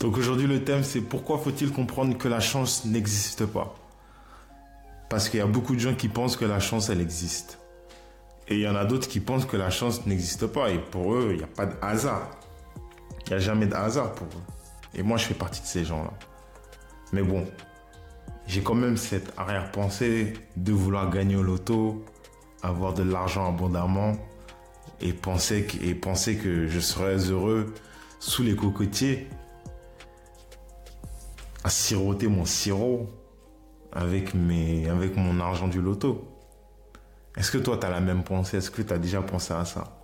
Donc aujourd'hui le thème c'est pourquoi faut-il comprendre que la chance n'existe pas? Parce qu'il y a beaucoup de gens qui pensent que la chance elle existe. Et il y en a d'autres qui pensent que la chance n'existe pas. Et pour eux, il n'y a pas de hasard. Il n'y a jamais de hasard pour eux. Et moi, je fais partie de ces gens-là. Mais bon, j'ai quand même cette arrière-pensée de vouloir gagner au loto, avoir de l'argent abondamment et penser, que, et penser que je serais heureux sous les cocotiers à siroter mon sirop avec, mes, avec mon argent du loto. Est-ce que toi, tu as la même pensée? Est-ce que tu as déjà pensé à ça?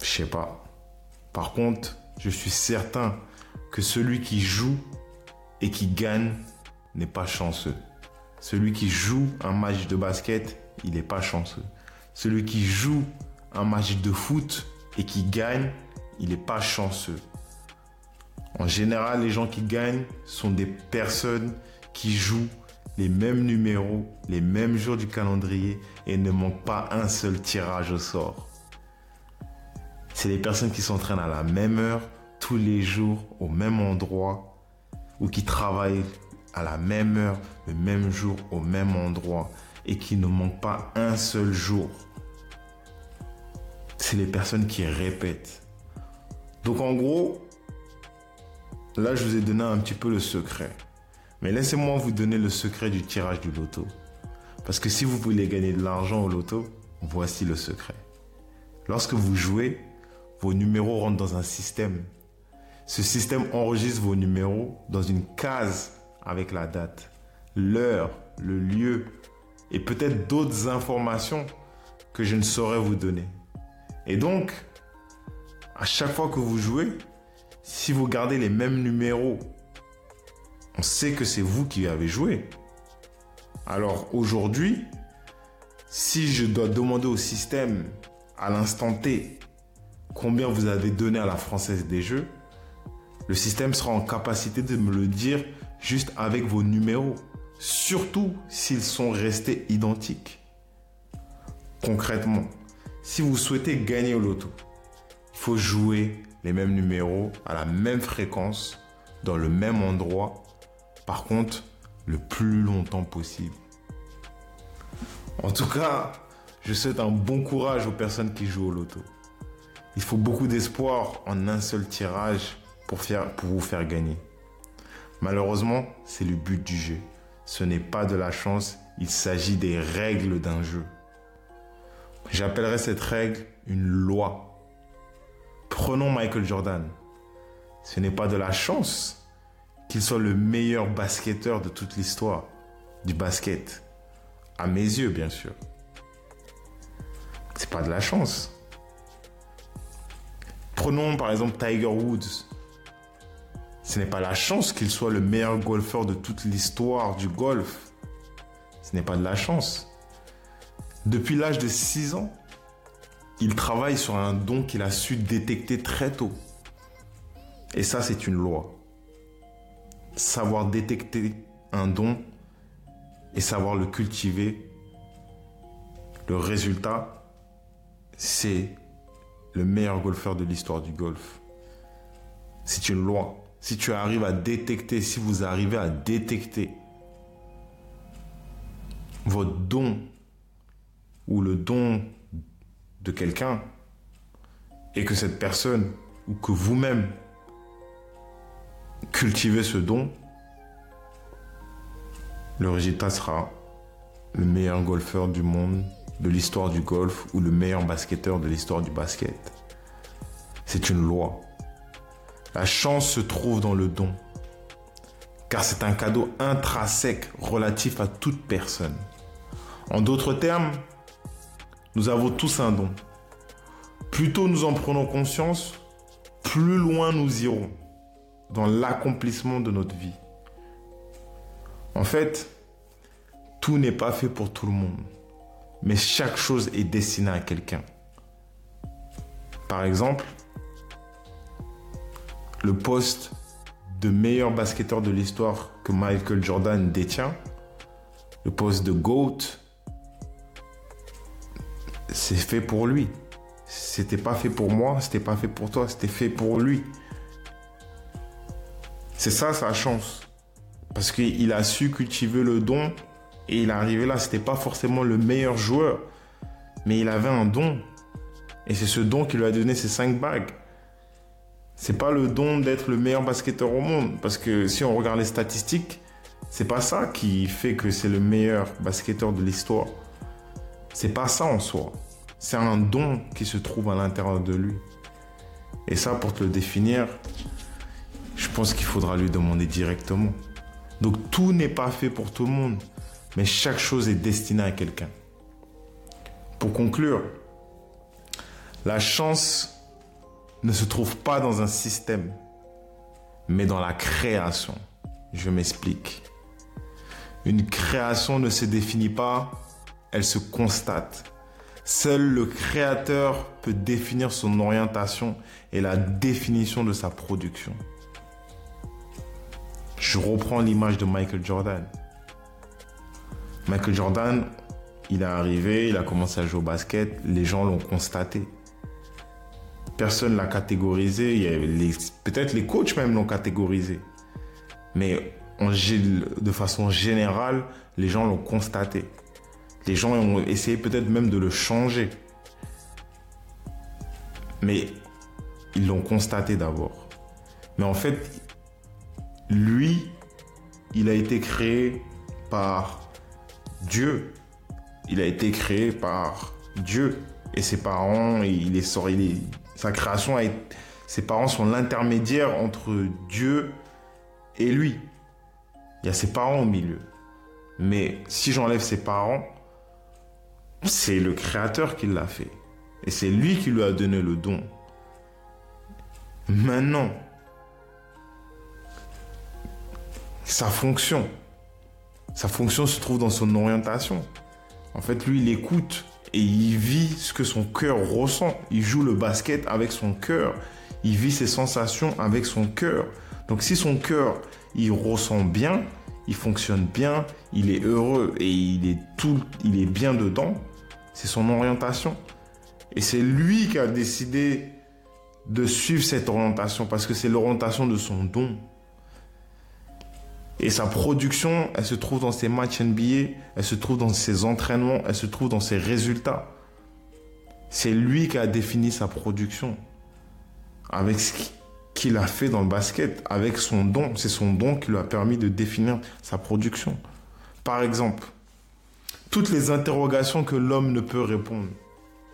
Je sais pas. Par contre, je suis certain que celui qui joue et qui gagne n'est pas chanceux. Celui qui joue un match de basket, il n'est pas chanceux. Celui qui joue un match de foot et qui gagne, il n'est pas chanceux. En général, les gens qui gagnent sont des personnes qui jouent les mêmes numéros, les mêmes jours du calendrier et ne manque pas un seul tirage au sort. C'est les personnes qui s'entraînent à la même heure, tous les jours, au même endroit, ou qui travaillent à la même heure, le même jour, au même endroit, et qui ne manquent pas un seul jour. C'est les personnes qui répètent. Donc en gros, là je vous ai donné un petit peu le secret. Mais laissez-moi vous donner le secret du tirage du loto. Parce que si vous voulez gagner de l'argent au loto, voici le secret. Lorsque vous jouez, vos numéros rentrent dans un système. Ce système enregistre vos numéros dans une case avec la date, l'heure, le lieu et peut-être d'autres informations que je ne saurais vous donner. Et donc, à chaque fois que vous jouez, si vous gardez les mêmes numéros on sait que c'est vous qui avez joué. Alors aujourd'hui, si je dois demander au système à l'instant T combien vous avez donné à la française des jeux, le système sera en capacité de me le dire juste avec vos numéros, surtout s'ils sont restés identiques. Concrètement, si vous souhaitez gagner au loto, il faut jouer les mêmes numéros à la même fréquence, dans le même endroit par contre, le plus longtemps possible. En tout cas, je souhaite un bon courage aux personnes qui jouent au loto. Il faut beaucoup d'espoir en un seul tirage pour, faire, pour vous faire gagner. Malheureusement, c'est le but du jeu. Ce n'est pas de la chance, il s'agit des règles d'un jeu. J'appellerais cette règle une loi. Prenons Michael Jordan. Ce n'est pas de la chance, qu'il soit le meilleur basketteur de toute l'histoire du basket. À mes yeux, bien sûr. C'est pas de la chance. Prenons par exemple Tiger Woods. Ce n'est pas la chance qu'il soit le meilleur golfeur de toute l'histoire du golf. Ce n'est pas de la chance. Depuis l'âge de 6 ans, il travaille sur un don qu'il a su détecter très tôt. Et ça, c'est une loi savoir détecter un don et savoir le cultiver, le résultat, c'est le meilleur golfeur de l'histoire du golf. C'est une loi. Si tu arrives à détecter, si vous arrivez à détecter votre don ou le don quelqu'un et que cette personne ou que vous-même cultiver ce don, le résultat sera le meilleur golfeur du monde, de l'histoire du golf ou le meilleur basketteur de l'histoire du basket. C'est une loi. La chance se trouve dans le don, car c'est un cadeau intrinsèque relatif à toute personne. En d'autres termes, nous avons tous un don. Plus tôt nous en prenons conscience, plus loin nous irons dans l'accomplissement de notre vie. En fait, tout n'est pas fait pour tout le monde, mais chaque chose est destinée à quelqu'un. Par exemple, le poste de meilleur basketteur de l'histoire que Michael Jordan détient, le poste de GOAT, c'est fait pour lui. C'était pas fait pour moi, c'était pas fait pour toi, c'était fait pour lui. C'est ça sa chance. Parce qu'il a su cultiver le don et il est arrivé là. C'était pas forcément le meilleur joueur, mais il avait un don. Et c'est ce don qui lui a donné ses cinq bagues. C'est pas le don d'être le meilleur basketteur au monde. Parce que si on regarde les statistiques, c'est pas ça qui fait que c'est le meilleur basketteur de l'histoire. C'est pas ça en soi. C'est un don qui se trouve à l'intérieur de lui. Et ça, pour te le définir, je pense qu'il faudra lui demander directement. Donc tout n'est pas fait pour tout le monde, mais chaque chose est destinée à quelqu'un. Pour conclure, la chance ne se trouve pas dans un système, mais dans la création. Je m'explique. Une création ne se définit pas, elle se constate. Seul le créateur peut définir son orientation et la définition de sa production. Je reprends l'image de Michael Jordan. Michael Jordan, il est arrivé, il a commencé à jouer au basket, les gens l'ont constaté. Personne l'a catégorisé, peut-être les coachs même l'ont catégorisé. Mais de façon générale, les gens l'ont constaté. Les gens ont essayé peut-être même de le changer. Mais ils l'ont constaté d'abord. Mais en fait, lui, il a été créé par Dieu. Il a été créé par Dieu. Et ses parents, il est sorti, sa création, a ses parents sont l'intermédiaire entre Dieu et lui. Il y a ses parents au milieu. Mais si j'enlève ses parents, c'est le Créateur qui l'a fait. Et c'est lui qui lui a donné le don. Maintenant, sa fonction, sa fonction se trouve dans son orientation. En fait, lui, il écoute et il vit ce que son cœur ressent. Il joue le basket avec son cœur. Il vit ses sensations avec son cœur. Donc si son cœur, il ressent bien, il fonctionne bien, il est heureux et il est tout, il est bien dedans, c'est son orientation. Et c'est lui qui a décidé de suivre cette orientation parce que c'est l'orientation de son don. Et sa production, elle se trouve dans ses matchs NBA, elle se trouve dans ses entraînements, elle se trouve dans ses résultats. C'est lui qui a défini sa production avec ce qu'il a fait dans le basket avec son don. C'est son don qui lui a permis de définir sa production. Par exemple, toutes les interrogations que l'homme ne peut répondre.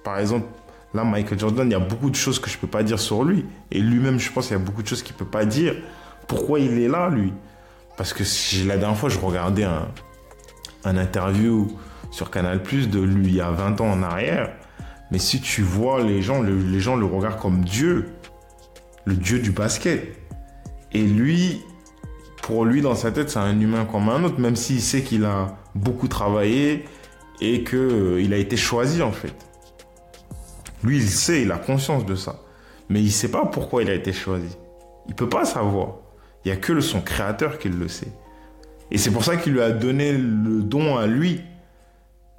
Par exemple, là, Michael Jordan, il y a beaucoup de choses que je ne peux pas dire sur lui. Et lui-même, je pense qu'il y a beaucoup de choses qu'il ne peut pas dire. Pourquoi il est là, lui? Parce que la dernière fois, je regardais un, interview sur Canal Plus de lui il y a 20 ans en arrière. Mais si tu vois les gens, les gens le regardent comme Dieu le dieu du basket. Et lui, pour lui, dans sa tête, c'est un humain comme un autre, même s'il sait qu'il a beaucoup travaillé et qu'il euh, a été choisi en fait. Lui, il sait, il a conscience de ça. Mais il ne sait pas pourquoi il a été choisi. Il ne peut pas savoir. Il n'y a que son créateur qui le sait. Et c'est pour ça qu'il lui a donné le don à lui.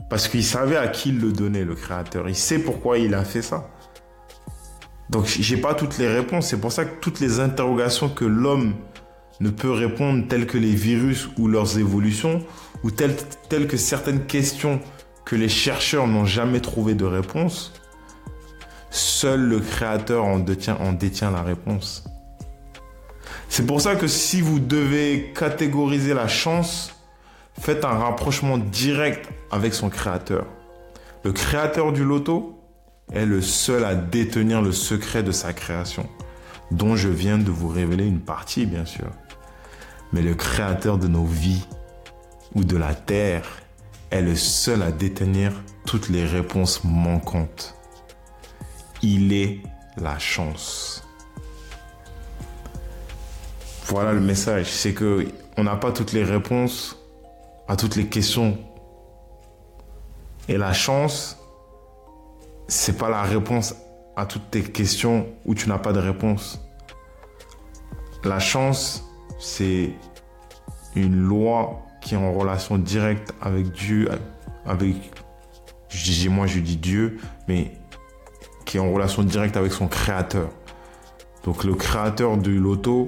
Parce qu'il savait à qui il le donnait, le créateur. Il sait pourquoi il a fait ça. Donc j'ai pas toutes les réponses. C'est pour ça que toutes les interrogations que l'homme ne peut répondre, telles que les virus ou leurs évolutions, ou telles, que certaines questions que les chercheurs n'ont jamais trouvé de réponse, seul le créateur en détient, en détient la réponse. C'est pour ça que si vous devez catégoriser la chance, faites un rapprochement direct avec son créateur. Le créateur du loto, est le seul à détenir le secret de sa création, dont je viens de vous révéler une partie, bien sûr. Mais le créateur de nos vies ou de la terre est le seul à détenir toutes les réponses manquantes. Il est la chance. Voilà le message, c'est que on n'a pas toutes les réponses à toutes les questions. Et la chance, c'est pas la réponse à toutes tes questions où tu n'as pas de réponse. La chance, c'est une loi qui est en relation directe avec Dieu, avec, je moi je dis Dieu, mais qui est en relation directe avec son créateur. Donc le créateur du loto,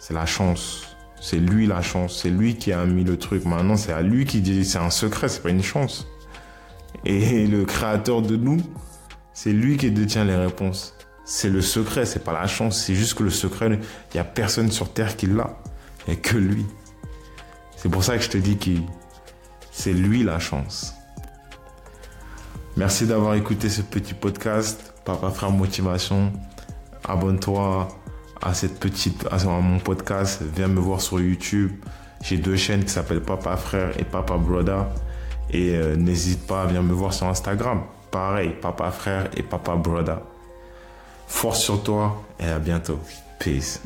c'est la chance. C'est lui la chance. C'est lui qui a mis le truc. Maintenant, c'est à lui qui dit c'est un secret, c'est pas une chance. Et le créateur de nous, c'est lui qui détient les réponses. C'est le secret, c'est pas la chance. C'est juste que le secret, il n'y a personne sur Terre qui l'a. Il a que lui. C'est pour ça que je te dis que c'est lui la chance. Merci d'avoir écouté ce petit podcast. Papa Frère Motivation. Abonne-toi à cette petite, à mon podcast. Viens me voir sur YouTube. J'ai deux chaînes qui s'appellent Papa Frère et Papa Brother. Et euh, n'hésite pas à venir me voir sur Instagram. Pareil, Papa Frère et Papa Brother. Force sur toi et à bientôt. Peace.